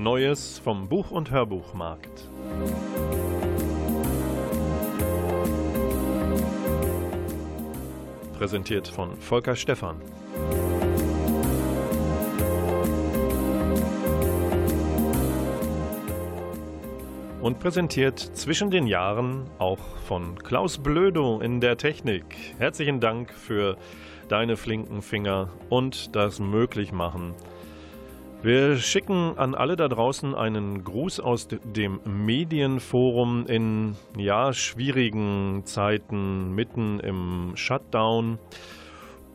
Neues vom Buch- und Hörbuchmarkt. Präsentiert von Volker Stephan. Und präsentiert zwischen den Jahren auch von Klaus Blödo in der Technik. Herzlichen Dank für deine flinken Finger und das Möglichmachen. Wir schicken an alle da draußen einen Gruß aus dem Medienforum in ja schwierigen Zeiten mitten im Shutdown.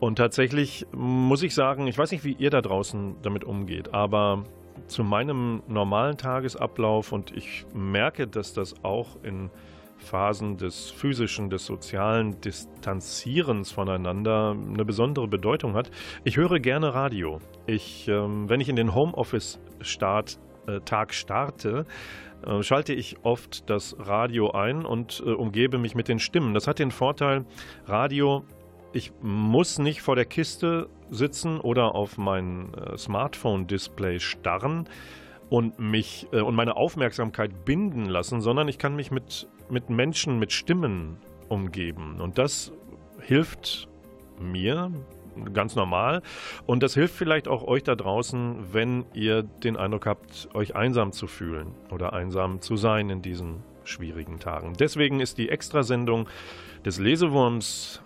Und tatsächlich muss ich sagen, ich weiß nicht, wie ihr da draußen damit umgeht, aber zu meinem normalen Tagesablauf und ich merke, dass das auch in Phasen des physischen, des sozialen Distanzierens voneinander eine besondere Bedeutung hat. Ich höre gerne Radio. Ich, ähm, wenn ich in den Homeoffice-Start äh, starte, äh, schalte ich oft das Radio ein und äh, umgebe mich mit den Stimmen. Das hat den Vorteil, Radio, ich muss nicht vor der Kiste sitzen oder auf mein Smartphone-Display starren und mich äh, und meine Aufmerksamkeit binden lassen, sondern ich kann mich mit, mit Menschen, mit Stimmen umgeben. Und das hilft mir ganz normal. Und das hilft vielleicht auch euch da draußen, wenn ihr den Eindruck habt, euch einsam zu fühlen oder einsam zu sein in diesen schwierigen Tagen. Deswegen ist die Extrasendung des Lesewurms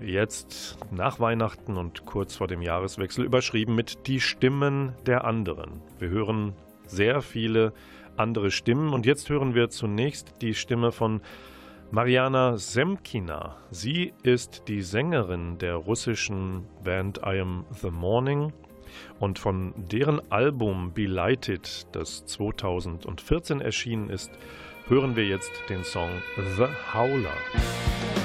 jetzt nach Weihnachten und kurz vor dem Jahreswechsel überschrieben mit Die Stimmen der anderen. Wir hören sehr viele andere Stimmen. Und jetzt hören wir zunächst die Stimme von Mariana Semkina. Sie ist die Sängerin der russischen Band I Am the Morning und von deren Album Belighted, das 2014 erschienen ist, hören wir jetzt den Song The Howler.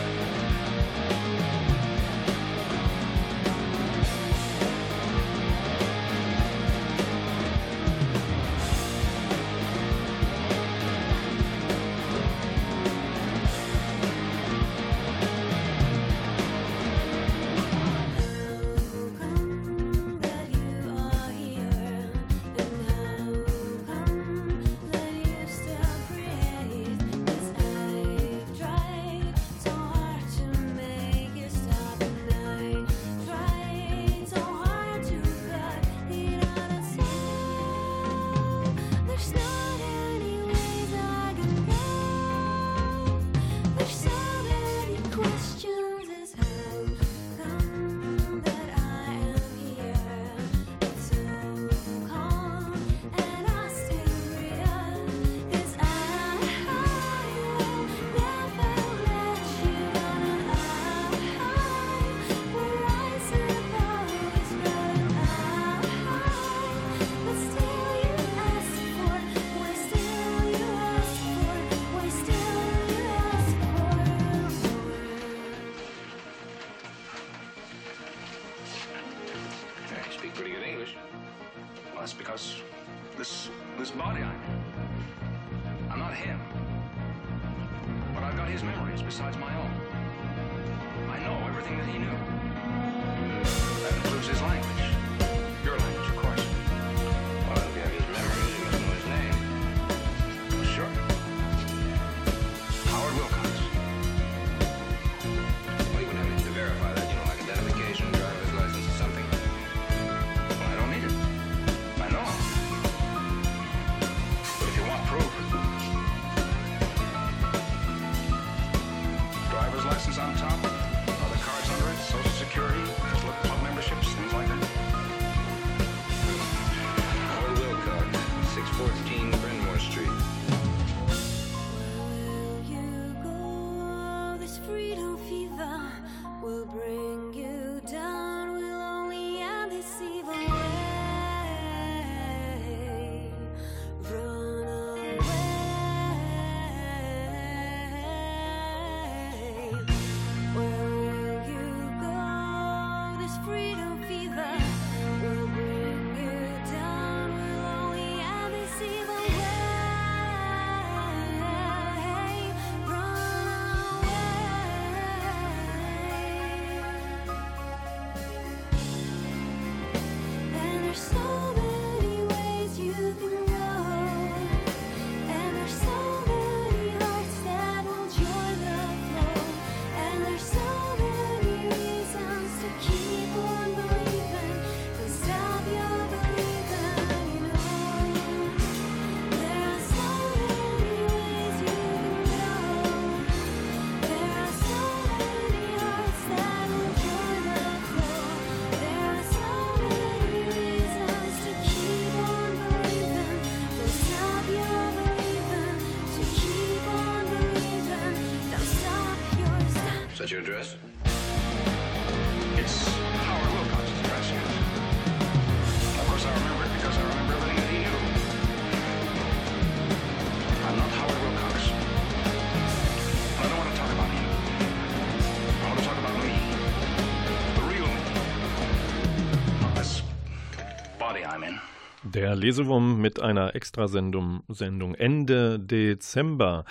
Der Lesewurm mit einer Extrasendung Sendung Ende Dezember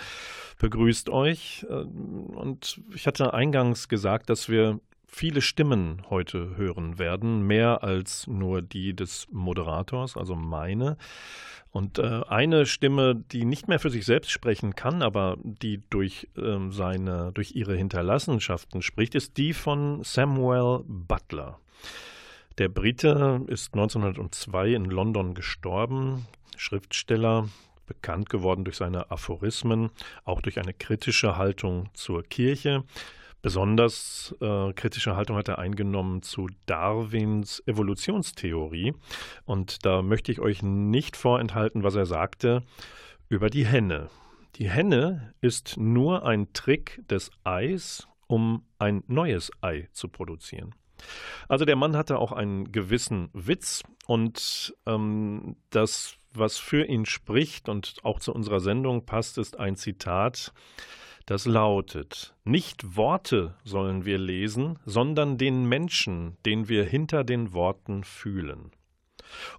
begrüßt euch. Äh, und ich hatte eingangs gesagt, dass wir viele Stimmen heute hören werden, mehr als nur die des Moderators, also meine. Und äh, eine Stimme, die nicht mehr für sich selbst sprechen kann, aber die durch äh, seine, durch ihre Hinterlassenschaften spricht, ist die von Samuel Butler. Der Brite ist 1902 in London gestorben, Schriftsteller, bekannt geworden durch seine Aphorismen, auch durch eine kritische Haltung zur Kirche. Besonders äh, kritische Haltung hat er eingenommen zu Darwins Evolutionstheorie. Und da möchte ich euch nicht vorenthalten, was er sagte über die Henne. Die Henne ist nur ein Trick des Eis, um ein neues Ei zu produzieren. Also der Mann hatte auch einen gewissen Witz und ähm, das, was für ihn spricht und auch zu unserer Sendung passt, ist ein Zitat das lautet, nicht Worte sollen wir lesen, sondern den Menschen, den wir hinter den Worten fühlen.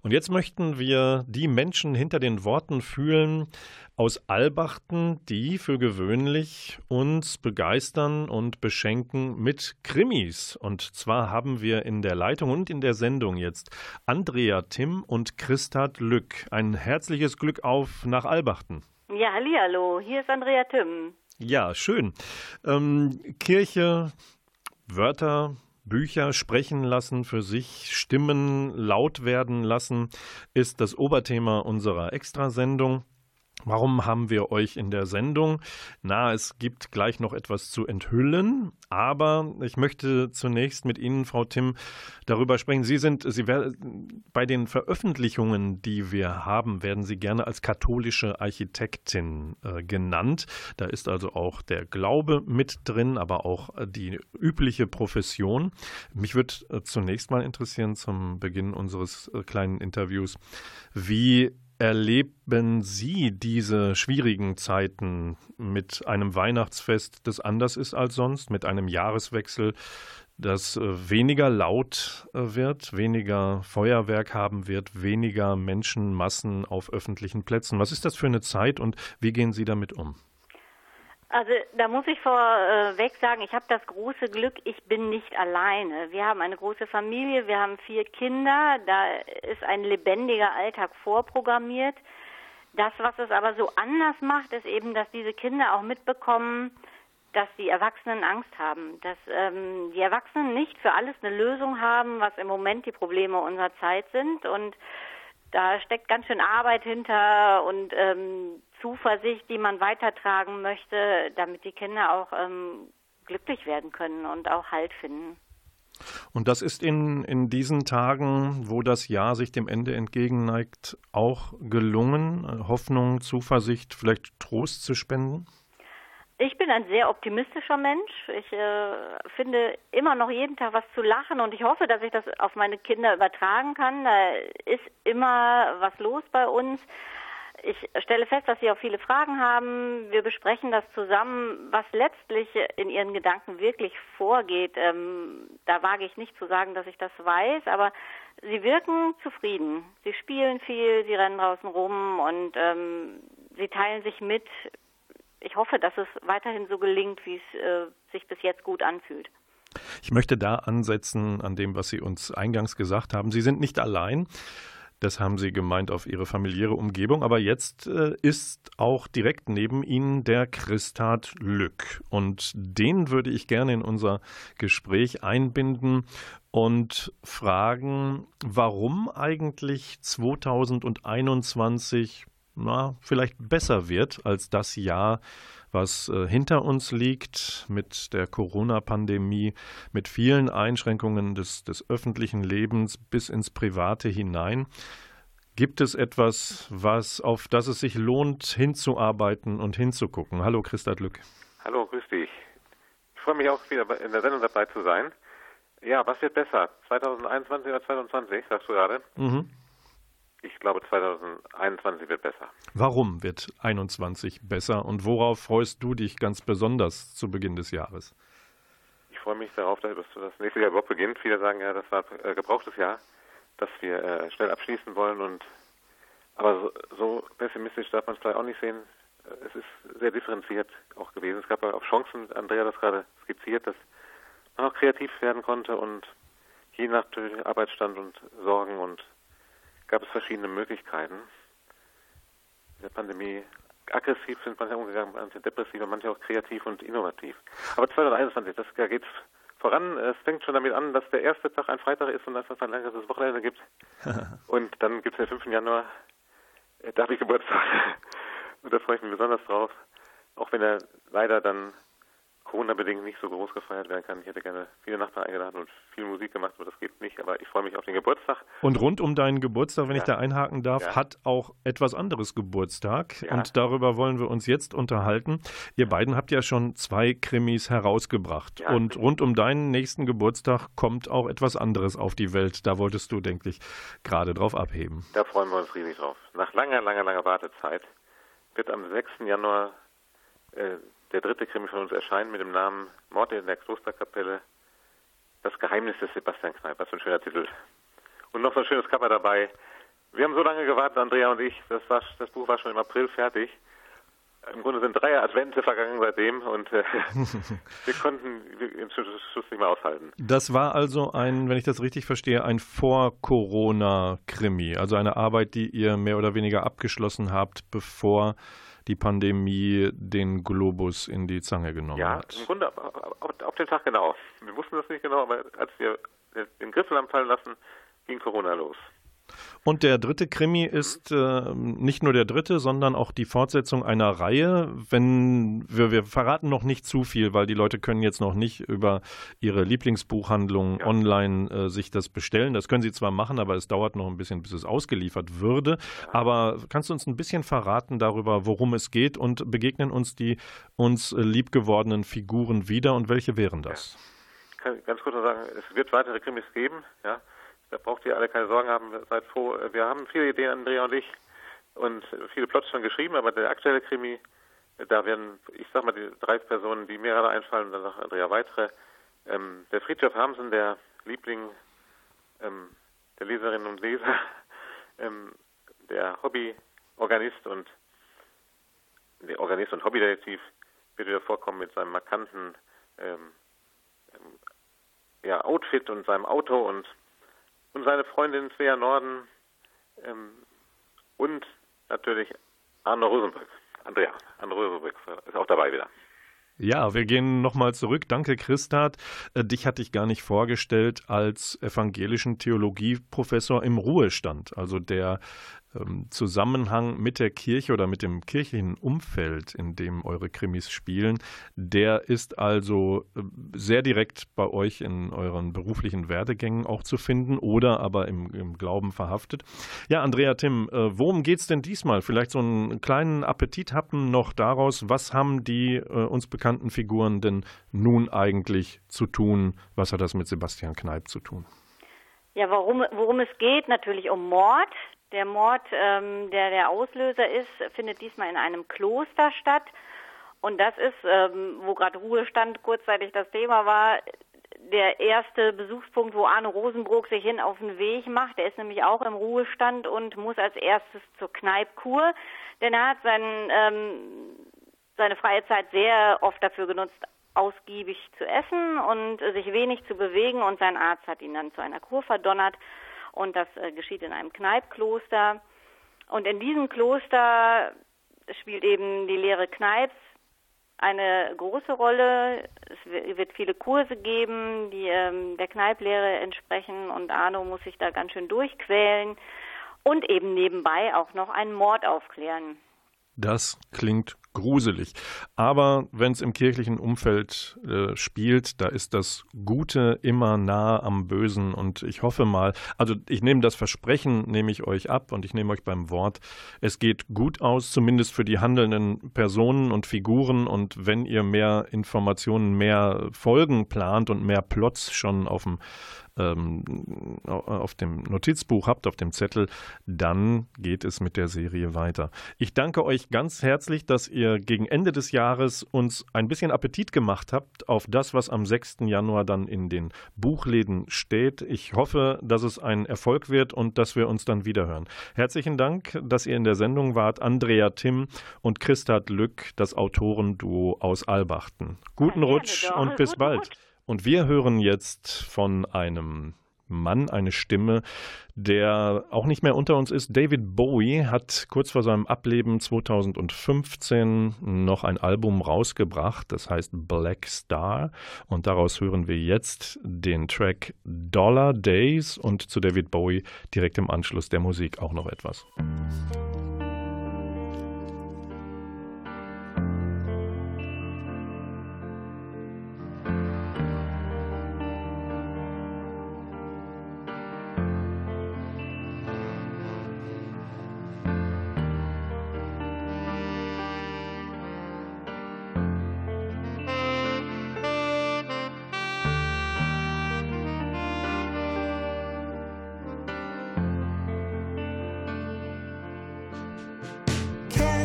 Und jetzt möchten wir die Menschen hinter den Worten fühlen aus Albachten, die für gewöhnlich uns begeistern und beschenken mit Krimis. Und zwar haben wir in der Leitung und in der Sendung jetzt Andrea Timm und Christat Lück. Ein herzliches Glück auf nach Albachten. Ja, hallo, hier ist Andrea Timm. Ja, schön. Ähm, Kirche, Wörter, Bücher sprechen lassen für sich, Stimmen laut werden lassen, ist das Oberthema unserer Extrasendung. Warum haben wir euch in der Sendung? Na, es gibt gleich noch etwas zu enthüllen, aber ich möchte zunächst mit Ihnen, Frau Timm, darüber sprechen. Sie sind, Sie werden bei den Veröffentlichungen, die wir haben, werden Sie gerne als katholische Architektin äh, genannt. Da ist also auch der Glaube mit drin, aber auch die übliche Profession. Mich würde äh, zunächst mal interessieren zum Beginn unseres äh, kleinen Interviews, wie erleben Sie diese schwierigen Zeiten mit einem Weihnachtsfest, das anders ist als sonst, mit einem Jahreswechsel, das äh, weniger laut äh, wird, weniger Feuerwerk haben wird, weniger Menschenmassen auf öffentlichen Plätzen? Was ist das für eine Zeit und wie gehen Sie damit um? Also da muss ich vorweg sagen, ich habe das große Glück, ich bin nicht alleine. Wir haben eine große Familie, wir haben vier Kinder, da ist ein lebendiger Alltag vorprogrammiert. Das, was es aber so anders macht, ist eben, dass diese Kinder auch mitbekommen, dass die Erwachsenen Angst haben, dass ähm, die Erwachsenen nicht für alles eine Lösung haben, was im Moment die Probleme unserer Zeit sind und da steckt ganz schön Arbeit hinter und ähm, Zuversicht, die man weitertragen möchte, damit die Kinder auch ähm, glücklich werden können und auch Halt finden. Und das ist in, in diesen Tagen, wo das Jahr sich dem Ende entgegenneigt, auch gelungen, Hoffnung, Zuversicht, vielleicht Trost zu spenden? Ich bin ein sehr optimistischer Mensch. Ich äh, finde immer noch jeden Tag was zu lachen und ich hoffe, dass ich das auf meine Kinder übertragen kann. Da ist immer was los bei uns. Ich stelle fest, dass Sie auch viele Fragen haben. Wir besprechen das zusammen, was letztlich in Ihren Gedanken wirklich vorgeht. Ähm, da wage ich nicht zu sagen, dass ich das weiß, aber Sie wirken zufrieden. Sie spielen viel, Sie rennen draußen rum und ähm, Sie teilen sich mit. Ich hoffe, dass es weiterhin so gelingt, wie es äh, sich bis jetzt gut anfühlt. Ich möchte da ansetzen an dem, was Sie uns eingangs gesagt haben. Sie sind nicht allein. Das haben Sie gemeint auf Ihre familiäre Umgebung. Aber jetzt äh, ist auch direkt neben Ihnen der Christat Lück. Und den würde ich gerne in unser Gespräch einbinden und fragen, warum eigentlich 2021 na, vielleicht besser wird als das Jahr, was äh, hinter uns liegt mit der Corona-Pandemie, mit vielen Einschränkungen des, des öffentlichen Lebens bis ins Private hinein. Gibt es etwas, was, auf das es sich lohnt, hinzuarbeiten und hinzugucken? Hallo, Christa Lück. Hallo, grüß dich. Ich freue mich auch wieder in der Sendung dabei zu sein. Ja, was wird besser? 2021 oder 2020, sagst du gerade? Mhm. Ich glaube, 2021 wird besser. Warum wird 2021 besser und worauf freust du dich ganz besonders zu Beginn des Jahres? Ich freue mich darauf, dass das nächste Jahr überhaupt beginnt. Viele sagen ja, das war ein äh, gebrauchtes Jahr, dass wir äh, schnell abschließen wollen und aber so, pessimistisch darf man es vielleicht auch nicht sehen. Es ist sehr differenziert auch gewesen. Es gab auch Chancen, Andrea hat das gerade skizziert, dass man auch kreativ werden konnte und je nach Arbeitsstand und Sorgen und gab es verschiedene Möglichkeiten. In der Pandemie aggressiv sind manche umgegangen, manche depressiv, manche auch kreativ und innovativ. Aber 2021, das, da geht es voran. Es fängt schon damit an, dass der erste Tag ein Freitag ist und dass es ein längeres Wochenende gibt. und dann gibt es den 5. Januar, äh, da habe ich Geburtstag. und da freue ich mich besonders drauf. Auch wenn er leider dann Corona-bedingt nicht so groß gefeiert werden kann. Ich hätte gerne viele Nachbarn eingeladen und viel Musik gemacht, aber das geht nicht. Aber ich freue mich auf den Geburtstag. Und rund um deinen Geburtstag, wenn ja. ich da einhaken darf, ja. hat auch etwas anderes Geburtstag. Ja. Und darüber wollen wir uns jetzt unterhalten. Ihr beiden habt ja schon zwei Krimis herausgebracht. und rund um deinen nächsten Geburtstag kommt auch etwas anderes auf die Welt. Da wolltest du, denke ich, gerade drauf abheben. Da freuen wir uns riesig drauf. Nach langer, langer, langer Wartezeit wird am 6. Januar äh, der dritte Krimi von uns erscheint mit dem Namen Mord in der Klosterkapelle. Das Geheimnis des Sebastian Kneipp. Was für ein schöner Titel. Und noch so ein schönes Cover dabei. Wir haben so lange gewartet, Andrea und ich. Das, war, das Buch war schon im April fertig. Im Grunde sind drei Advente vergangen seitdem und äh, wir konnten den Schluss nicht mehr aushalten. Das war also ein, wenn ich das richtig verstehe, ein Vor-Corona-Krimi. Also eine Arbeit, die ihr mehr oder weniger abgeschlossen habt, bevor die Pandemie den Globus in die Zange genommen ja, hat. Ja, im Grunde auf, auf den Tag genau. Wir wussten das nicht genau, aber als wir den Griffel haben fallen lassen, ging Corona los. Und der dritte Krimi ist äh, nicht nur der dritte, sondern auch die Fortsetzung einer Reihe. Wenn wir, wir verraten noch nicht zu viel, weil die Leute können jetzt noch nicht über ihre Lieblingsbuchhandlung ja. online äh, sich das bestellen. Das können sie zwar machen, aber es dauert noch ein bisschen, bis es ausgeliefert würde. Aber kannst du uns ein bisschen verraten darüber, worum es geht und begegnen uns die uns liebgewordenen Figuren wieder und welche wären das? Ja. Ich kann ganz kurz noch sagen, es wird weitere Krimis geben, ja. Da braucht ihr alle keine Sorgen haben, seid froh. Wir haben viele Ideen, Andrea und ich, und viele Plots schon geschrieben, aber der aktuelle Krimi, da werden, ich sag mal, die drei Personen, die mir gerade einfallen, und dann noch Andrea weitere. Ähm, der Friedhof Hamsen, der Liebling ähm, der Leserinnen und Leser, ähm, der Hobbyorganist und der Organist und Hobbydetektiv wird wieder vorkommen mit seinem markanten ähm, ja, Outfit und seinem Auto und und seine Freundin Svea Norden ähm, und natürlich Arno Rosenberg. Andrea, Arno Rosenberg ist auch dabei wieder. Ja, wir gehen nochmal zurück. Danke, Christat. Äh, dich hatte ich gar nicht vorgestellt als evangelischen Theologieprofessor im Ruhestand, also der Zusammenhang mit der Kirche oder mit dem kirchlichen Umfeld, in dem eure Krimis spielen, der ist also äh, sehr direkt bei euch in euren beruflichen Werdegängen auch zu finden oder aber im, im Glauben verhaftet. Ja, Andrea Tim, äh, worum geht es denn diesmal? Vielleicht so einen kleinen Appetit hatten noch daraus, was haben die äh, uns bekannten Figuren denn nun eigentlich zu tun? Was hat das mit Sebastian Kneip zu tun? Ja, worum, worum es geht, natürlich um Mord. Der Mord, ähm, der der Auslöser ist, findet diesmal in einem Kloster statt. Und das ist, ähm, wo gerade Ruhestand kurzzeitig das Thema war, der erste Besuchspunkt, wo Arne Rosenbrook sich hin auf den Weg macht. Der ist nämlich auch im Ruhestand und muss als erstes zur Kneipkur, denn er hat seinen, ähm, seine freie Zeit sehr oft dafür genutzt, ausgiebig zu essen und sich wenig zu bewegen und sein Arzt hat ihn dann zu einer Kur verdonnert und das äh, geschieht in einem Kneipkloster. Und in diesem Kloster spielt eben die Lehre Kneips eine große Rolle. Es wird viele Kurse geben, die ähm, der Kneiplehre entsprechen und Arno muss sich da ganz schön durchquälen und eben nebenbei auch noch einen Mord aufklären. Das klingt gruselig. Aber wenn es im kirchlichen Umfeld äh, spielt, da ist das Gute immer nah am Bösen. Und ich hoffe mal, also ich nehme das Versprechen, nehme ich euch ab und ich nehme euch beim Wort. Es geht gut aus, zumindest für die handelnden Personen und Figuren. Und wenn ihr mehr Informationen, mehr Folgen plant und mehr Plots schon auf dem ähm, auf dem Notizbuch habt, auf dem Zettel, dann geht es mit der Serie weiter. Ich danke euch ganz herzlich, dass ihr gegen Ende des Jahres uns ein bisschen Appetit gemacht habt auf das, was am 6. Januar dann in den Buchläden steht. Ich hoffe, dass es ein Erfolg wird und dass wir uns dann wiederhören. Herzlichen Dank, dass ihr in der Sendung wart. Andrea Timm und Christat Lück, das Autorenduo aus Albachten. Guten Rutsch und bis bald. Und wir hören jetzt von einem Mann, eine Stimme, der auch nicht mehr unter uns ist. David Bowie hat kurz vor seinem Ableben 2015 noch ein Album rausgebracht, das heißt Black Star. Und daraus hören wir jetzt den Track Dollar Days und zu David Bowie direkt im Anschluss der Musik auch noch etwas. Musik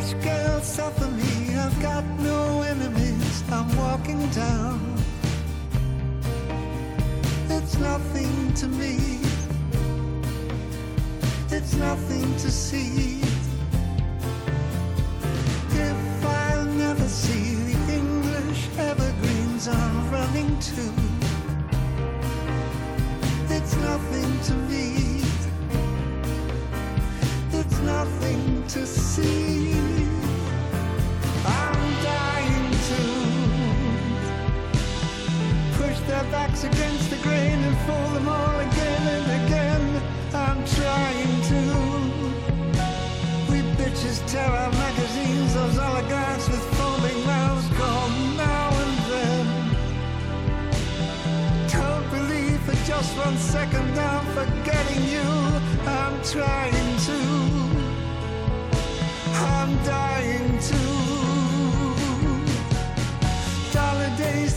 Fresh girl, suffer me. I've got no enemies. I'm walking down. It's nothing to me. It's nothing to see. If I'll never see the English evergreens I'm running to, it's nothing to me. against the grain and fool them all again and again. I'm trying to. We bitches tear our magazines, those oligarchs with foaming mouths call now and then. Don't believe for just one second I'm forgetting you. I'm trying to. I'm dying.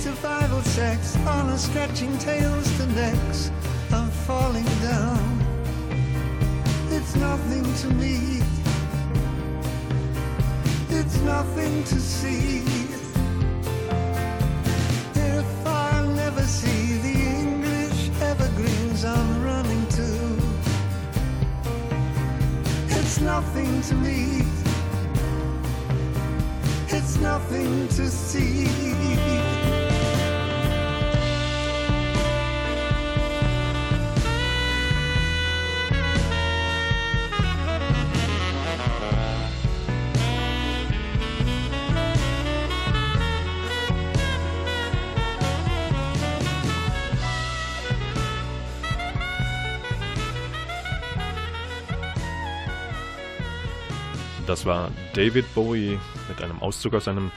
survival sex all are stretching tails to necks I'm falling down. It's nothing to me. It's nothing to see. If I'll never see the English evergreens I'm running to it's nothing to me. It's nothing to see. Das war David Bowie mit einem Auszug aus seinem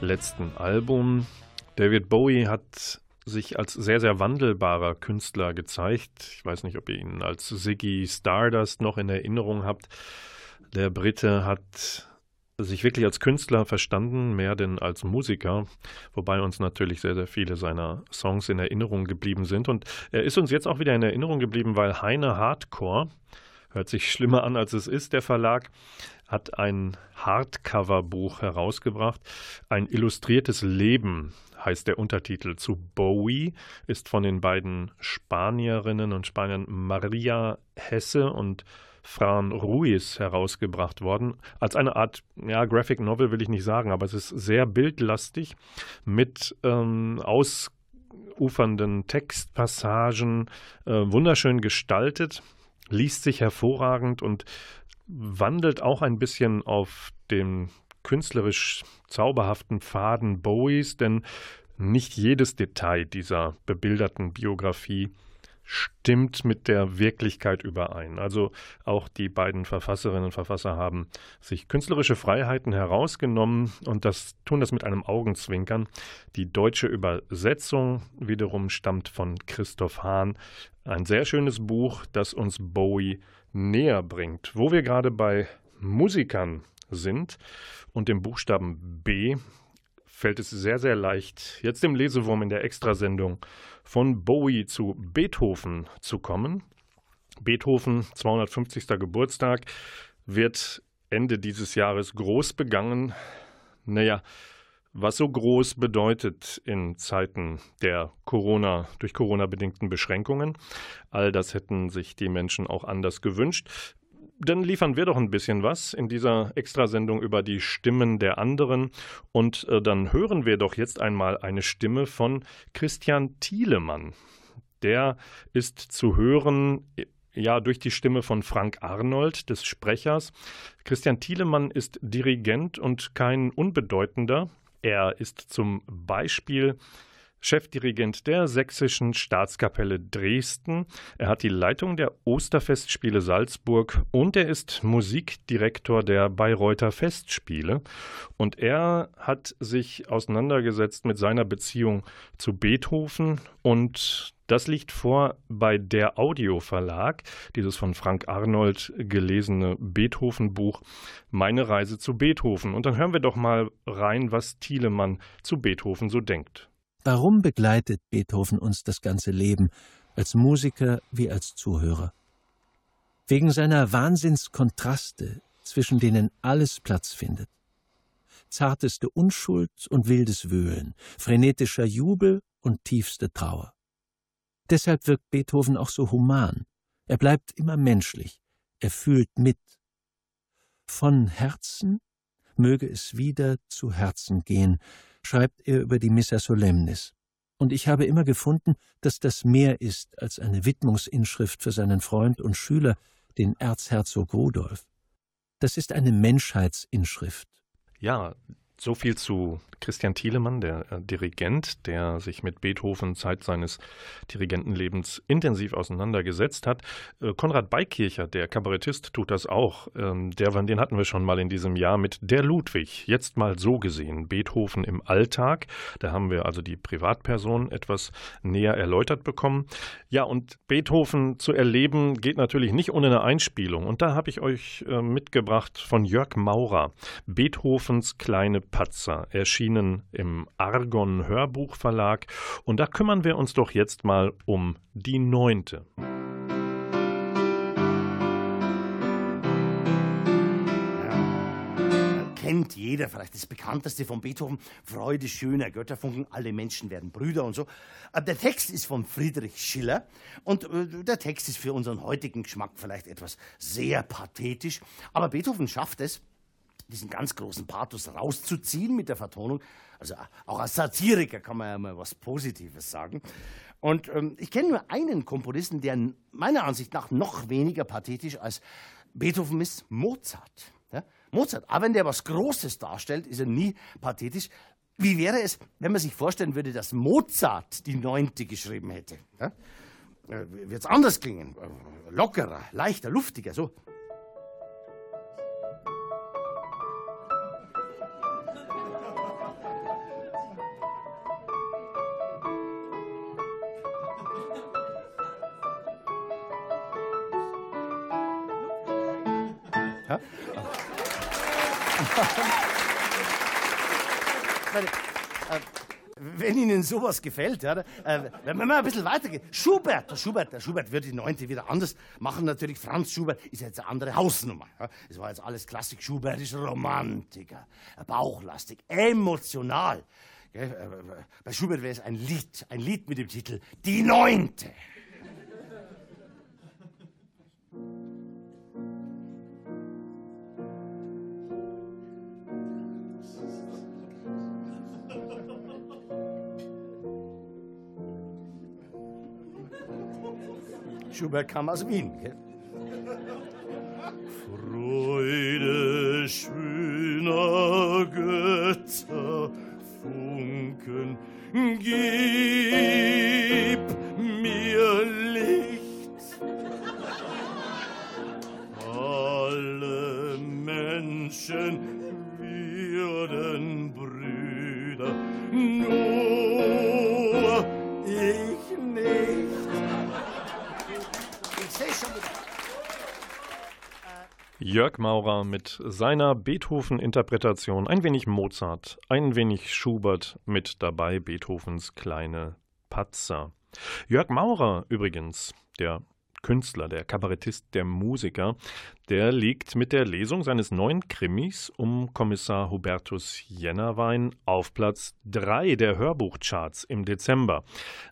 letzten Album. David Bowie hat sich als sehr, sehr wandelbarer Künstler gezeigt. Ich weiß nicht, ob ihr ihn als Ziggy Stardust noch in Erinnerung habt. Der Brite hat sich wirklich als Künstler verstanden, mehr denn als Musiker, wobei uns natürlich sehr, sehr viele seiner Songs in Erinnerung geblieben sind. Und er ist uns jetzt auch wieder in Erinnerung geblieben, weil Heine Hardcore, hört sich schlimmer an als es ist, der Verlag, hat ein Hardcover-Buch herausgebracht. Ein illustriertes Leben heißt der Untertitel zu Bowie, ist von den beiden Spanierinnen und Spaniern Maria Hesse und Fran Ruiz herausgebracht worden. Als eine Art, ja, Graphic Novel will ich nicht sagen, aber es ist sehr bildlastig mit ähm, ausufernden Textpassagen, äh, wunderschön gestaltet, liest sich hervorragend und wandelt auch ein bisschen auf dem künstlerisch zauberhaften Faden Bowies, denn nicht jedes Detail dieser bebilderten Biografie stimmt mit der Wirklichkeit überein. Also auch die beiden Verfasserinnen und Verfasser haben sich künstlerische Freiheiten herausgenommen und das tun das mit einem Augenzwinkern. Die deutsche Übersetzung wiederum stammt von Christoph Hahn. Ein sehr schönes Buch, das uns Bowie näher bringt. Wo wir gerade bei Musikern sind und dem Buchstaben B, fällt es sehr, sehr leicht, jetzt dem Lesewurm in der Extrasendung von Bowie zu Beethoven zu kommen. Beethoven, 250. Geburtstag, wird Ende dieses Jahres groß begangen. Naja, was so groß bedeutet in Zeiten der Corona, durch Corona bedingten Beschränkungen. All das hätten sich die Menschen auch anders gewünscht. Dann liefern wir doch ein bisschen was in dieser Extrasendung über die Stimmen der anderen. Und äh, dann hören wir doch jetzt einmal eine Stimme von Christian Thielemann. Der ist zu hören ja, durch die Stimme von Frank Arnold, des Sprechers. Christian Thielemann ist Dirigent und kein unbedeutender. Er ist zum Beispiel Chefdirigent der Sächsischen Staatskapelle Dresden. Er hat die Leitung der Osterfestspiele Salzburg und er ist Musikdirektor der Bayreuther Festspiele. Und er hat sich auseinandergesetzt mit seiner Beziehung zu Beethoven und das liegt vor bei der Audio Verlag, dieses von Frank Arnold gelesene Beethoven-Buch Meine Reise zu Beethoven. Und dann hören wir doch mal rein, was Thielemann zu Beethoven so denkt. Warum begleitet Beethoven uns das ganze Leben, als Musiker wie als Zuhörer? Wegen seiner Wahnsinnskontraste, zwischen denen alles Platz findet. Zarteste Unschuld und wildes Wühlen, frenetischer Jubel und tiefste Trauer. Deshalb wirkt Beethoven auch so human. Er bleibt immer menschlich. Er fühlt mit. Von Herzen möge es wieder zu Herzen gehen, schreibt er über die Missa Solemnis. Und ich habe immer gefunden, dass das mehr ist als eine Widmungsinschrift für seinen Freund und Schüler, den Erzherzog Rudolf. Das ist eine Menschheitsinschrift. Ja, so viel zu Christian Thielemann, der äh, Dirigent, der sich mit Beethoven Zeit seines Dirigentenlebens intensiv auseinandergesetzt hat. Äh, Konrad Beikircher, der Kabarettist, tut das auch. Ähm, der, den hatten wir schon mal in diesem Jahr mit Der Ludwig. Jetzt mal so gesehen, Beethoven im Alltag. Da haben wir also die Privatperson etwas näher erläutert bekommen. Ja, und Beethoven zu erleben geht natürlich nicht ohne eine Einspielung. Und da habe ich euch äh, mitgebracht von Jörg Maurer, Beethovens kleine Patzer. Erschien erschienen im Argon Hörbuchverlag. Und da kümmern wir uns doch jetzt mal um die neunte. kennt jeder, vielleicht das bekannteste von Beethoven, Freude schöner Götterfunken, alle Menschen werden Brüder und so. Der Text ist von Friedrich Schiller und äh, der Text ist für unseren heutigen Geschmack vielleicht etwas sehr pathetisch, aber Beethoven schafft es, diesen ganz großen Pathos rauszuziehen mit der Vertonung. Also auch als Satiriker kann man ja mal was Positives sagen. Und ähm, ich kenne nur einen Komponisten, der meiner Ansicht nach noch weniger pathetisch als Beethoven ist, Mozart. Ja? Mozart, aber wenn der was Großes darstellt, ist er nie pathetisch. Wie wäre es, wenn man sich vorstellen würde, dass Mozart die Neunte geschrieben hätte? Ja? Äh, Wird es anders klingen? Äh, lockerer, leichter, luftiger, so. Wenn Ihnen sowas gefällt, ja, äh, wenn man mal ein bisschen weitergeht. Schubert, der Schubert, der Schubert wird die Neunte wieder anders machen. Natürlich, Franz Schubert ist jetzt eine andere Hausnummer. Ja. Es war jetzt alles Klassik. Schubert ist Romantiker, bauchlastig, emotional. Ja, äh, bei Schubert wäre es ein Lied, ein Lied mit dem Titel Die Neunte. Schubert kam aus Wien. Gell? Jörg Maurer mit seiner Beethoven-Interpretation, ein wenig Mozart, ein wenig Schubert mit dabei Beethovens kleine Patzer. Jörg Maurer übrigens, der Künstler, der Kabarettist, der Musiker, der liegt mit der Lesung seines neuen Krimis um Kommissar Hubertus Jennerwein auf Platz 3 der Hörbuchcharts im Dezember.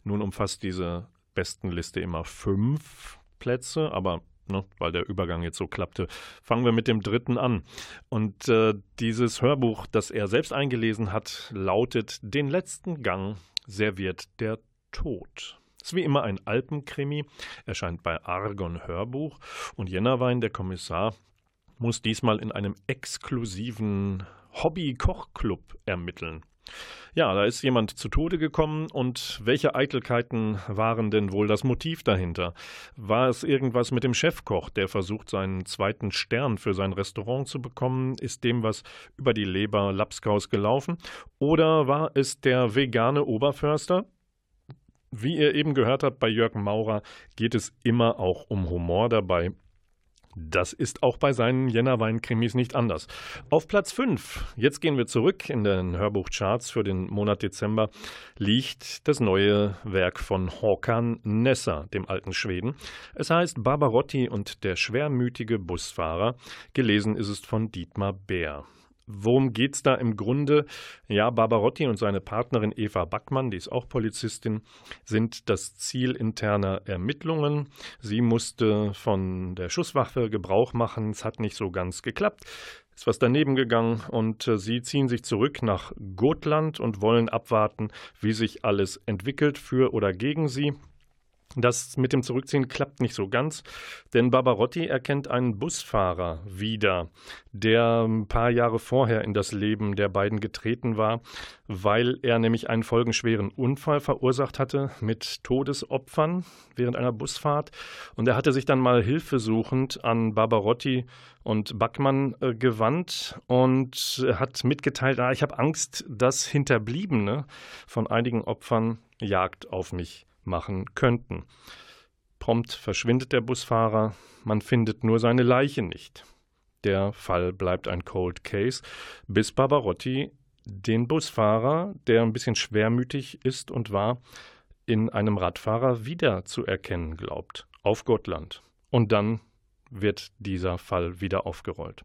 Nun umfasst diese Bestenliste immer fünf Plätze, aber Ne, weil der Übergang jetzt so klappte. Fangen wir mit dem dritten an. Und äh, dieses Hörbuch, das er selbst eingelesen hat, lautet Den letzten Gang serviert der Tod. Ist wie immer ein Alpenkrimi, erscheint bei Argon Hörbuch und Jennerwein, der Kommissar, muss diesmal in einem exklusiven Hobby-Kochclub ermitteln. Ja, da ist jemand zu Tode gekommen und welche Eitelkeiten waren denn wohl das Motiv dahinter? War es irgendwas mit dem Chefkoch, der versucht, seinen zweiten Stern für sein Restaurant zu bekommen? Ist dem was über die Leber Lapskaus gelaufen? Oder war es der vegane Oberförster? Wie ihr eben gehört habt, bei Jörg Maurer geht es immer auch um Humor dabei. Das ist auch bei seinen Jännerwein-Krimis nicht anders. Auf Platz 5, jetzt gehen wir zurück in den Hörbuchcharts für den Monat Dezember, liegt das neue Werk von Håkan Nesser, dem alten Schweden. Es heißt Barbarotti und der schwermütige Busfahrer. Gelesen ist es von Dietmar Bär. Worum geht es da im Grunde? Ja, Barbarotti und seine Partnerin Eva Backmann, die ist auch Polizistin, sind das Ziel interner Ermittlungen. Sie musste von der Schusswaffe Gebrauch machen. Es hat nicht so ganz geklappt. Ist was daneben gegangen und äh, sie ziehen sich zurück nach Gotland und wollen abwarten, wie sich alles entwickelt für oder gegen sie. Das mit dem Zurückziehen klappt nicht so ganz, denn Barbarotti erkennt einen Busfahrer wieder, der ein paar Jahre vorher in das Leben der beiden getreten war, weil er nämlich einen folgenschweren Unfall verursacht hatte mit Todesopfern während einer Busfahrt. Und er hatte sich dann mal hilfesuchend an Barbarotti und Backmann äh, gewandt und hat mitgeteilt, ah, ich habe Angst, dass Hinterbliebene von einigen Opfern Jagd auf mich machen könnten. Prompt verschwindet der Busfahrer, man findet nur seine Leiche nicht. Der Fall bleibt ein Cold Case, bis Barbarotti den Busfahrer, der ein bisschen schwermütig ist und war, in einem Radfahrer wiederzuerkennen glaubt, auf Gottland. Und dann wird dieser Fall wieder aufgerollt.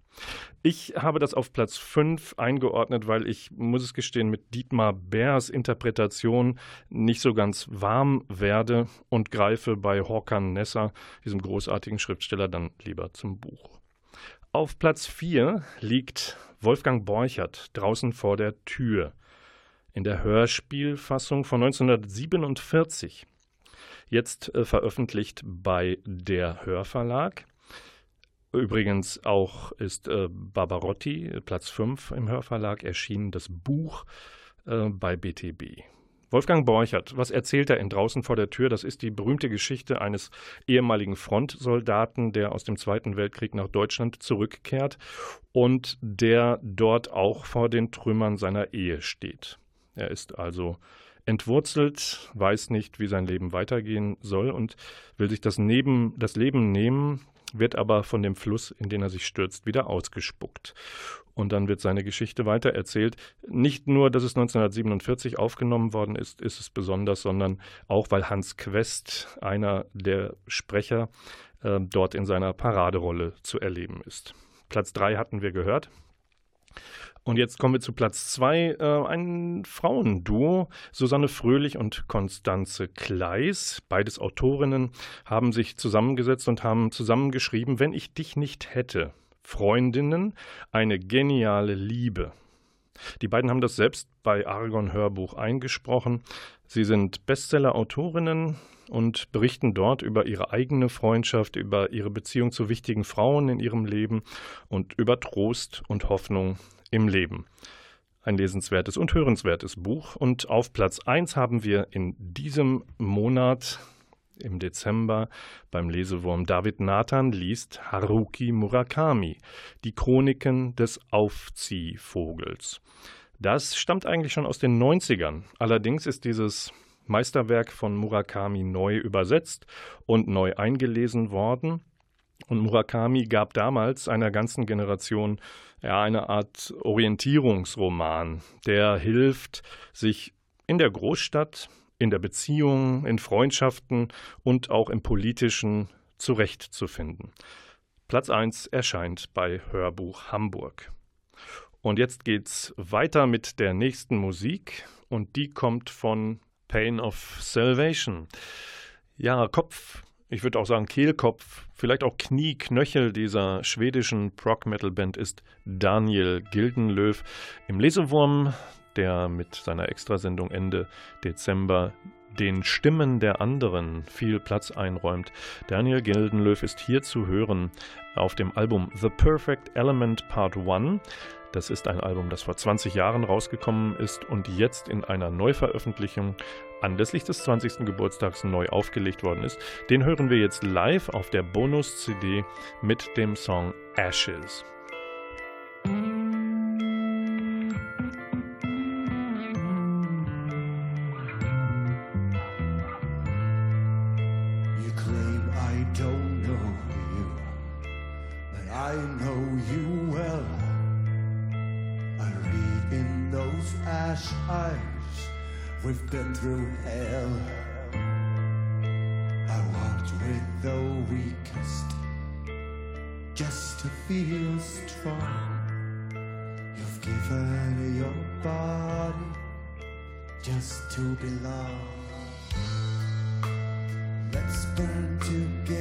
Ich habe das auf Platz 5 eingeordnet, weil ich, muss es gestehen, mit Dietmar Bärs Interpretation nicht so ganz warm werde und greife bei Håkan Nesser, diesem großartigen Schriftsteller, dann lieber zum Buch. Auf Platz 4 liegt Wolfgang Borchert draußen vor der Tür in der Hörspielfassung von 1947 jetzt äh, veröffentlicht bei der Hörverlag. Übrigens auch ist äh, Barbarotti, Platz 5 im Hörverlag, erschienen, das Buch äh, bei BTB. Wolfgang Borchert, was erzählt er in Draußen vor der Tür? Das ist die berühmte Geschichte eines ehemaligen Frontsoldaten, der aus dem Zweiten Weltkrieg nach Deutschland zurückkehrt und der dort auch vor den Trümmern seiner Ehe steht. Er ist also entwurzelt, weiß nicht, wie sein Leben weitergehen soll und will sich das, neben, das Leben nehmen, wird aber von dem Fluss, in den er sich stürzt, wieder ausgespuckt. Und dann wird seine Geschichte weitererzählt. Nicht nur, dass es 1947 aufgenommen worden ist, ist es besonders, sondern auch, weil Hans Quest, einer der Sprecher, äh, dort in seiner Paraderolle zu erleben ist. Platz 3 hatten wir gehört. Und jetzt kommen wir zu Platz zwei, äh, ein Frauenduo. Susanne Fröhlich und Konstanze Kleis, beides Autorinnen, haben sich zusammengesetzt und haben zusammengeschrieben, wenn ich dich nicht hätte. Freundinnen, eine geniale Liebe. Die beiden haben das selbst bei Argon Hörbuch eingesprochen. Sie sind Bestseller-Autorinnen und berichten dort über ihre eigene Freundschaft, über ihre Beziehung zu wichtigen Frauen in ihrem Leben und über Trost und Hoffnung im Leben. Ein lesenswertes und hörenswertes Buch. Und auf Platz 1 haben wir in diesem Monat im Dezember beim Lesewurm David Nathan liest Haruki Murakami, die Chroniken des Aufziehvogels. Das stammt eigentlich schon aus den 90ern. Allerdings ist dieses Meisterwerk von Murakami neu übersetzt und neu eingelesen worden. Und Murakami gab damals einer ganzen Generation ja, eine Art Orientierungsroman, der hilft, sich in der Großstadt, in der Beziehung, in Freundschaften und auch im politischen zurechtzufinden. Platz 1 erscheint bei Hörbuch Hamburg. Und jetzt geht's weiter mit der nächsten Musik und die kommt von Pain of Salvation. Ja, Kopf, ich würde auch sagen Kehlkopf, vielleicht auch Knie, Knöchel dieser schwedischen Prog-Metal-Band ist Daniel Gildenlöw. Im Lesewurm, der mit seiner Extrasendung Ende Dezember den Stimmen der anderen viel Platz einräumt. Daniel Gildenlöw ist hier zu hören auf dem Album The Perfect Element Part 1. Das ist ein Album, das vor 20 Jahren rausgekommen ist und jetzt in einer Neuveröffentlichung anlässlich des 20. Geburtstags neu aufgelegt worden ist. Den hören wir jetzt live auf der Bonus-CD mit dem Song Ashes. We've been through hell. I walked with the weakest just to feel strong. You've given your body just to belong. Let's burn together.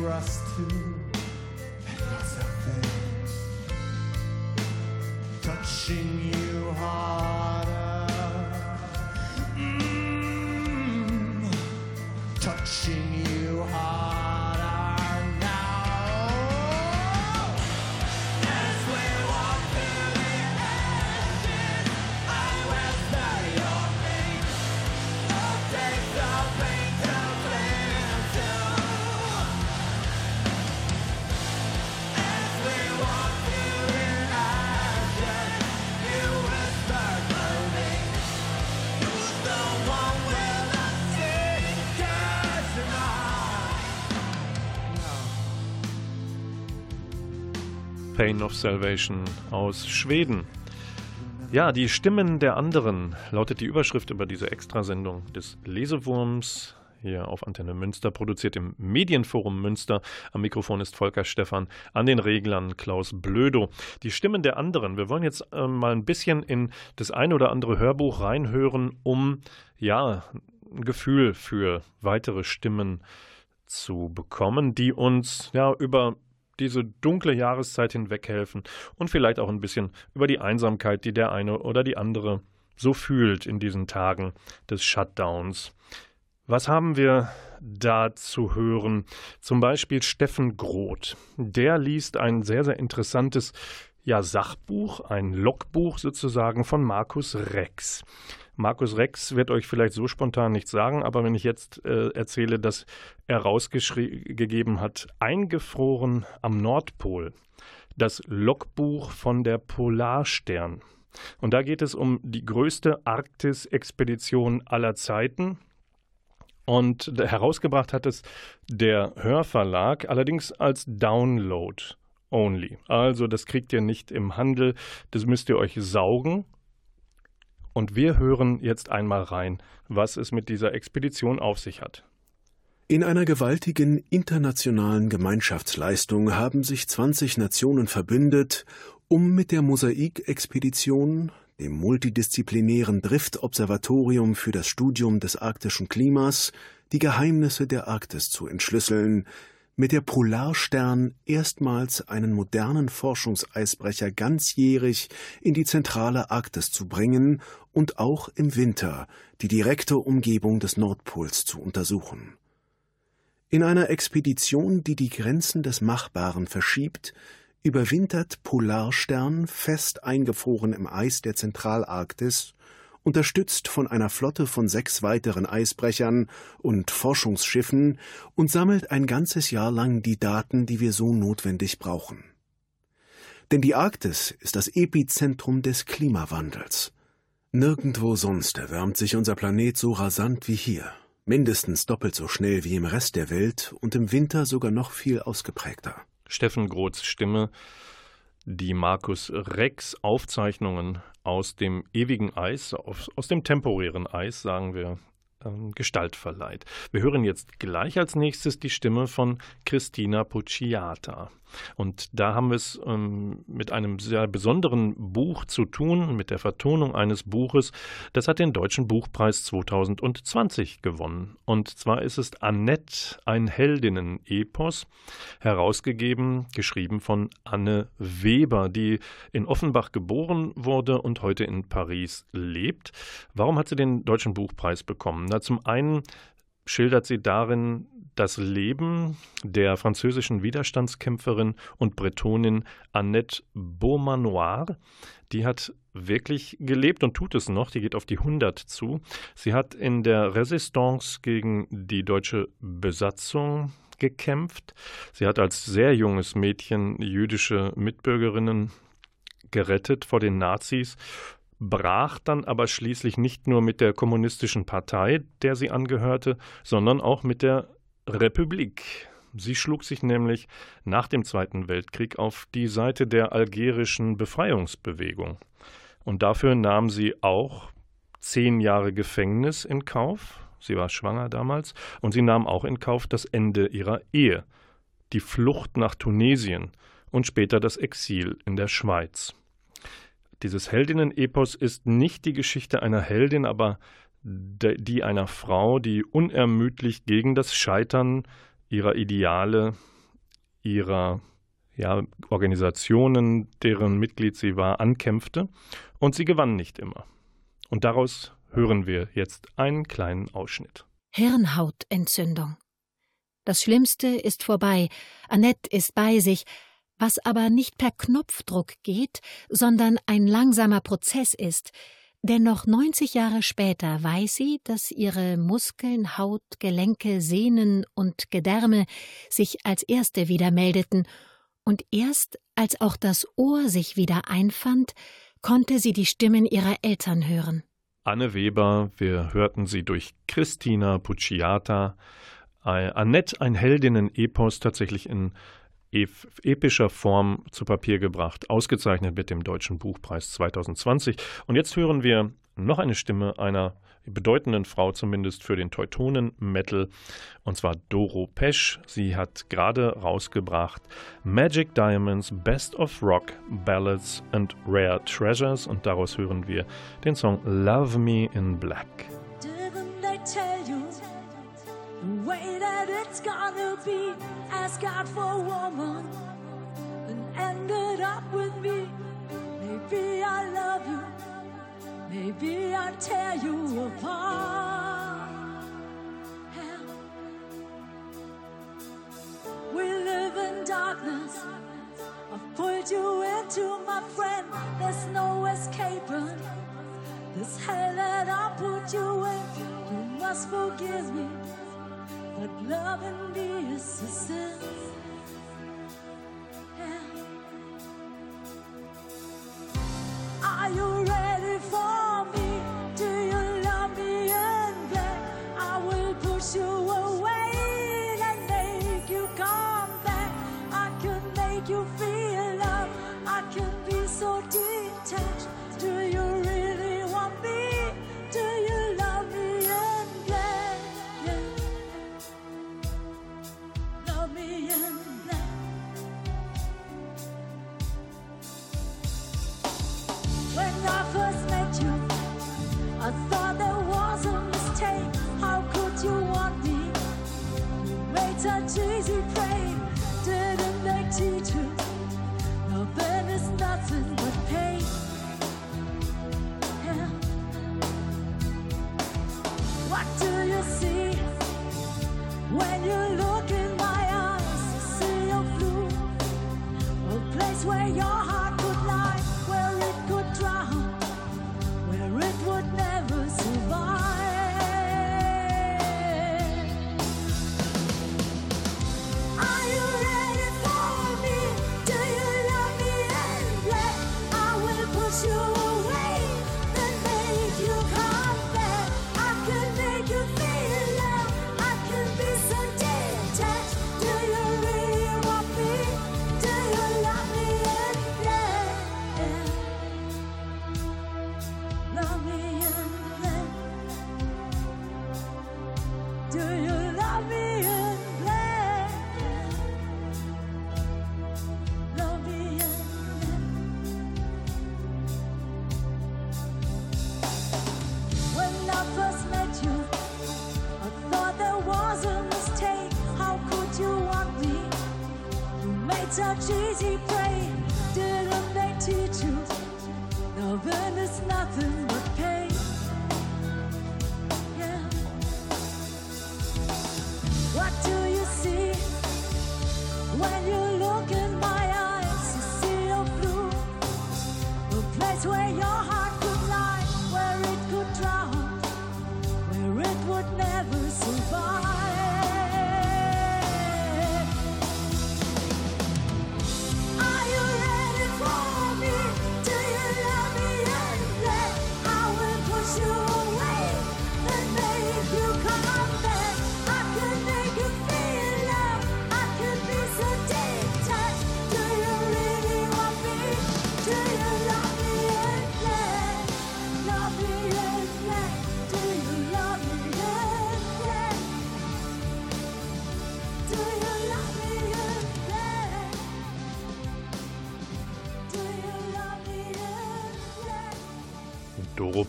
grass too. Pain of Salvation aus Schweden. Ja, die Stimmen der anderen lautet die Überschrift über diese Extrasendung des Lesewurms hier auf Antenne Münster, produziert im Medienforum Münster. Am Mikrofon ist Volker Stephan, an den Reglern Klaus Blödo. Die Stimmen der anderen. Wir wollen jetzt äh, mal ein bisschen in das ein oder andere Hörbuch reinhören, um ja ein Gefühl für weitere Stimmen zu bekommen, die uns ja über diese dunkle Jahreszeit hinweg helfen und vielleicht auch ein bisschen über die Einsamkeit, die der eine oder die andere so fühlt in diesen Tagen des Shutdowns. Was haben wir da zu hören? Zum Beispiel Steffen Groth. Der liest ein sehr, sehr interessantes ja, Sachbuch, ein Logbuch sozusagen von Markus Rex. Markus Rex wird euch vielleicht so spontan nichts sagen, aber wenn ich jetzt äh, erzähle, dass er rausgegeben hat, eingefroren am Nordpol, das Logbuch von der Polarstern. Und da geht es um die größte Arktis-Expedition aller Zeiten. Und herausgebracht hat es der Hörverlag, allerdings als Download only. Also das kriegt ihr nicht im Handel, das müsst ihr euch saugen und wir hören jetzt einmal rein, was es mit dieser Expedition auf sich hat. In einer gewaltigen internationalen Gemeinschaftsleistung haben sich 20 Nationen verbündet, um mit der Mosaik-Expedition, dem multidisziplinären Drift-Observatorium für das Studium des arktischen Klimas, die Geheimnisse der Arktis zu entschlüsseln, mit der Polarstern erstmals einen modernen Forschungseisbrecher ganzjährig in die zentrale Arktis zu bringen und auch im Winter die direkte Umgebung des Nordpols zu untersuchen. In einer Expedition, die die Grenzen des Machbaren verschiebt, überwintert Polarstern fest eingefroren im Eis der Zentralarktis, unterstützt von einer Flotte von sechs weiteren Eisbrechern und Forschungsschiffen und sammelt ein ganzes Jahr lang die Daten, die wir so notwendig brauchen. Denn die Arktis ist das Epizentrum des Klimawandels. Nirgendwo sonst erwärmt sich unser Planet so rasant wie hier mindestens doppelt so schnell wie im Rest der Welt und im Winter sogar noch viel ausgeprägter. Steffen Groths Stimme, die Markus Rex Aufzeichnungen aus dem ewigen Eis, aus dem temporären Eis, sagen wir ähm, Gestalt verleiht. Wir hören jetzt gleich als nächstes die Stimme von Christina Pucciata. Und da haben wir es ähm, mit einem sehr besonderen Buch zu tun, mit der Vertonung eines Buches. Das hat den Deutschen Buchpreis 2020 gewonnen. Und zwar ist es Annette, ein Heldinnen-Epos, herausgegeben, geschrieben von Anne Weber, die in Offenbach geboren wurde und heute in Paris lebt. Warum hat sie den Deutschen Buchpreis bekommen? Na, zum einen schildert sie darin das Leben der französischen Widerstandskämpferin und Bretonin Annette Beaumanoir. Die hat wirklich gelebt und tut es noch. Die geht auf die 100 zu. Sie hat in der Resistance gegen die deutsche Besatzung gekämpft. Sie hat als sehr junges Mädchen jüdische Mitbürgerinnen gerettet vor den Nazis brach dann aber schließlich nicht nur mit der kommunistischen Partei, der sie angehörte, sondern auch mit der Republik. Sie schlug sich nämlich nach dem Zweiten Weltkrieg auf die Seite der algerischen Befreiungsbewegung. Und dafür nahm sie auch zehn Jahre Gefängnis in Kauf. Sie war schwanger damals. Und sie nahm auch in Kauf das Ende ihrer Ehe, die Flucht nach Tunesien und später das Exil in der Schweiz. Dieses Heldinnen-Epos ist nicht die Geschichte einer Heldin, aber die einer Frau, die unermüdlich gegen das Scheitern ihrer Ideale, ihrer ja, Organisationen, deren Mitglied sie war, ankämpfte. Und sie gewann nicht immer. Und daraus hören wir jetzt einen kleinen Ausschnitt. Hirnhautentzündung. Das Schlimmste ist vorbei. Annette ist bei sich, was aber nicht per Knopfdruck geht, sondern ein langsamer Prozess ist, denn noch 90 Jahre später weiß sie, dass ihre Muskeln, Haut, Gelenke, Sehnen und Gedärme sich als erste wieder meldeten, und erst als auch das Ohr sich wieder einfand, konnte sie die Stimmen ihrer Eltern hören. Anne Weber, wir hörten sie durch Christina Pucciata, Annette, ein Heldinnen-Epos, tatsächlich in epischer Form zu Papier gebracht, ausgezeichnet mit dem Deutschen Buchpreis 2020. Und jetzt hören wir noch eine Stimme einer bedeutenden Frau zumindest für den Teutonen-Metal, und zwar Doro Pesch. Sie hat gerade rausgebracht Magic Diamonds Best of Rock, Ballads and Rare Treasures und daraus hören wir den Song Love Me in Black. Didn't they tell you the way that it's gonna be? Ask God for a woman and ended up with me. Maybe I love you, maybe I tear you apart. We live in darkness. I've pulled you into my friend. There's no escaping this hell that I put you in. You must forgive me. But loving me is a sin. Yeah. Are you ready for me? Do you love me in bed? I will push you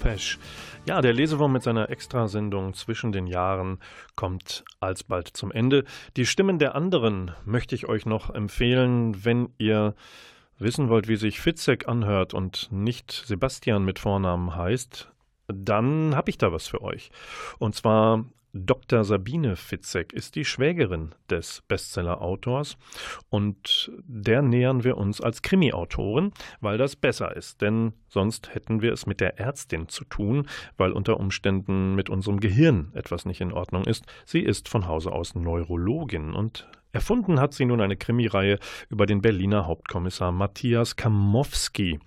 Pesch. Ja, der Lesewurm mit seiner Extrasendung zwischen den Jahren kommt alsbald zum Ende. Die Stimmen der anderen möchte ich euch noch empfehlen, wenn ihr wissen wollt, wie sich Fitzek anhört und nicht Sebastian mit Vornamen heißt, dann habe ich da was für euch. Und zwar Dr. Sabine Fitzek ist die Schwägerin des Bestseller-Autors und der nähern wir uns als Krimi-Autorin, weil das besser ist, denn sonst hätten wir es mit der Ärztin zu tun, weil unter Umständen mit unserem Gehirn etwas nicht in Ordnung ist. Sie ist von Hause aus Neurologin und erfunden hat sie nun eine Krimireihe über den Berliner Hauptkommissar Matthias Kamowski.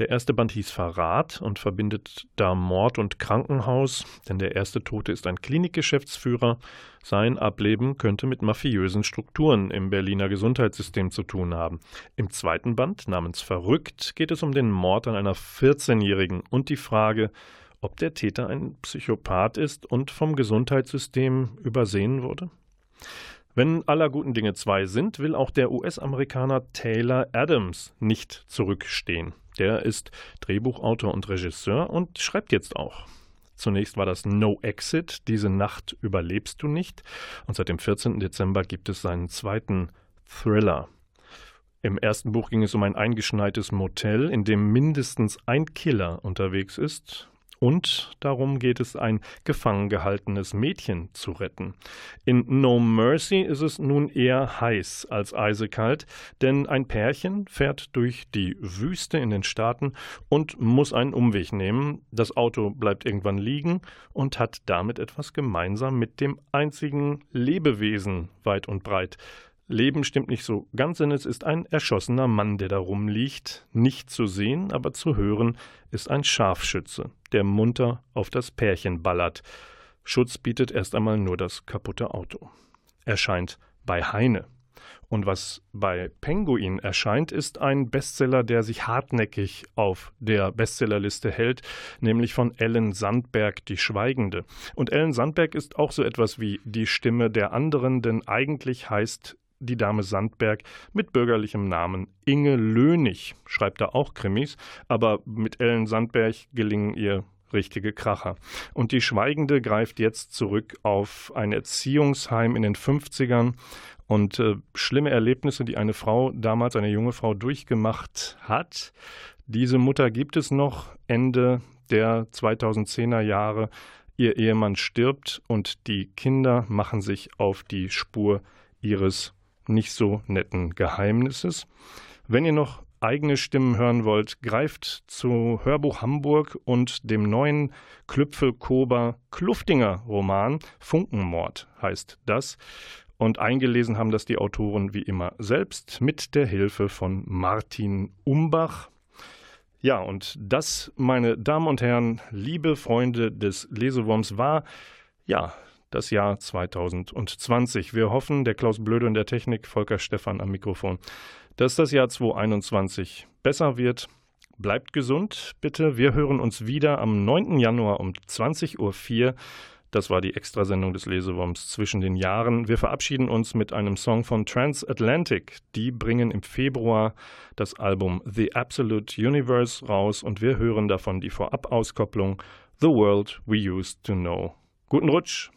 Der erste Band hieß Verrat und verbindet da Mord und Krankenhaus, denn der erste Tote ist ein Klinikgeschäftsführer. Sein Ableben könnte mit mafiösen Strukturen im Berliner Gesundheitssystem zu tun haben. Im zweiten Band, namens Verrückt, geht es um den Mord an einer 14-Jährigen und die Frage, ob der Täter ein Psychopath ist und vom Gesundheitssystem übersehen wurde. Wenn aller guten Dinge zwei sind, will auch der US-Amerikaner Taylor Adams nicht zurückstehen. Der ist Drehbuchautor und Regisseur und schreibt jetzt auch. Zunächst war das No Exit, diese Nacht überlebst du nicht. Und seit dem 14. Dezember gibt es seinen zweiten Thriller. Im ersten Buch ging es um ein eingeschneites Motel, in dem mindestens ein Killer unterwegs ist und darum geht es, ein gefangen gehaltenes Mädchen zu retten. In No Mercy ist es nun eher heiß als eisekalt, denn ein Pärchen fährt durch die Wüste in den Staaten und muss einen Umweg nehmen. Das Auto bleibt irgendwann liegen und hat damit etwas gemeinsam mit dem einzigen Lebewesen weit und breit, Leben stimmt nicht so ganz, denn es ist ein erschossener Mann, der da rumliegt. Nicht zu sehen, aber zu hören ist ein Scharfschütze, der munter auf das Pärchen ballert. Schutz bietet erst einmal nur das kaputte Auto. Erscheint bei Heine. Und was bei Penguin erscheint, ist ein Bestseller, der sich hartnäckig auf der Bestsellerliste hält, nämlich von Ellen Sandberg, Die Schweigende. Und Ellen Sandberg ist auch so etwas wie die Stimme der anderen, denn eigentlich heißt die Dame Sandberg mit bürgerlichem Namen Inge Lönig, schreibt da auch Krimis, aber mit Ellen Sandberg gelingen ihr richtige Kracher. Und die Schweigende greift jetzt zurück auf ein Erziehungsheim in den 50ern und äh, schlimme Erlebnisse, die eine Frau, damals eine junge Frau, durchgemacht hat. Diese Mutter gibt es noch Ende der 2010er Jahre. Ihr Ehemann stirbt und die Kinder machen sich auf die Spur ihres nicht so netten Geheimnisses. Wenn ihr noch eigene Stimmen hören wollt, greift zu Hörbuch Hamburg und dem neuen Klüpfel-Kober Kluftinger Roman Funkenmord heißt das. Und eingelesen haben das die Autoren wie immer selbst mit der Hilfe von Martin Umbach. Ja, und das, meine Damen und Herren, liebe Freunde des Lesewurms, war ja das Jahr 2020. Wir hoffen, der Klaus Blöde in der Technik, Volker Stephan am Mikrofon, dass das Jahr 2021 besser wird. Bleibt gesund, bitte. Wir hören uns wieder am 9. Januar um 20.04 Uhr das war die Extrasendung des Lesewurms zwischen den Jahren. Wir verabschieden uns mit einem Song von Transatlantic. Die bringen im Februar das Album The Absolute Universe raus und wir hören davon die Vorab-Auskopplung The World We Used to Know. Guten Rutsch!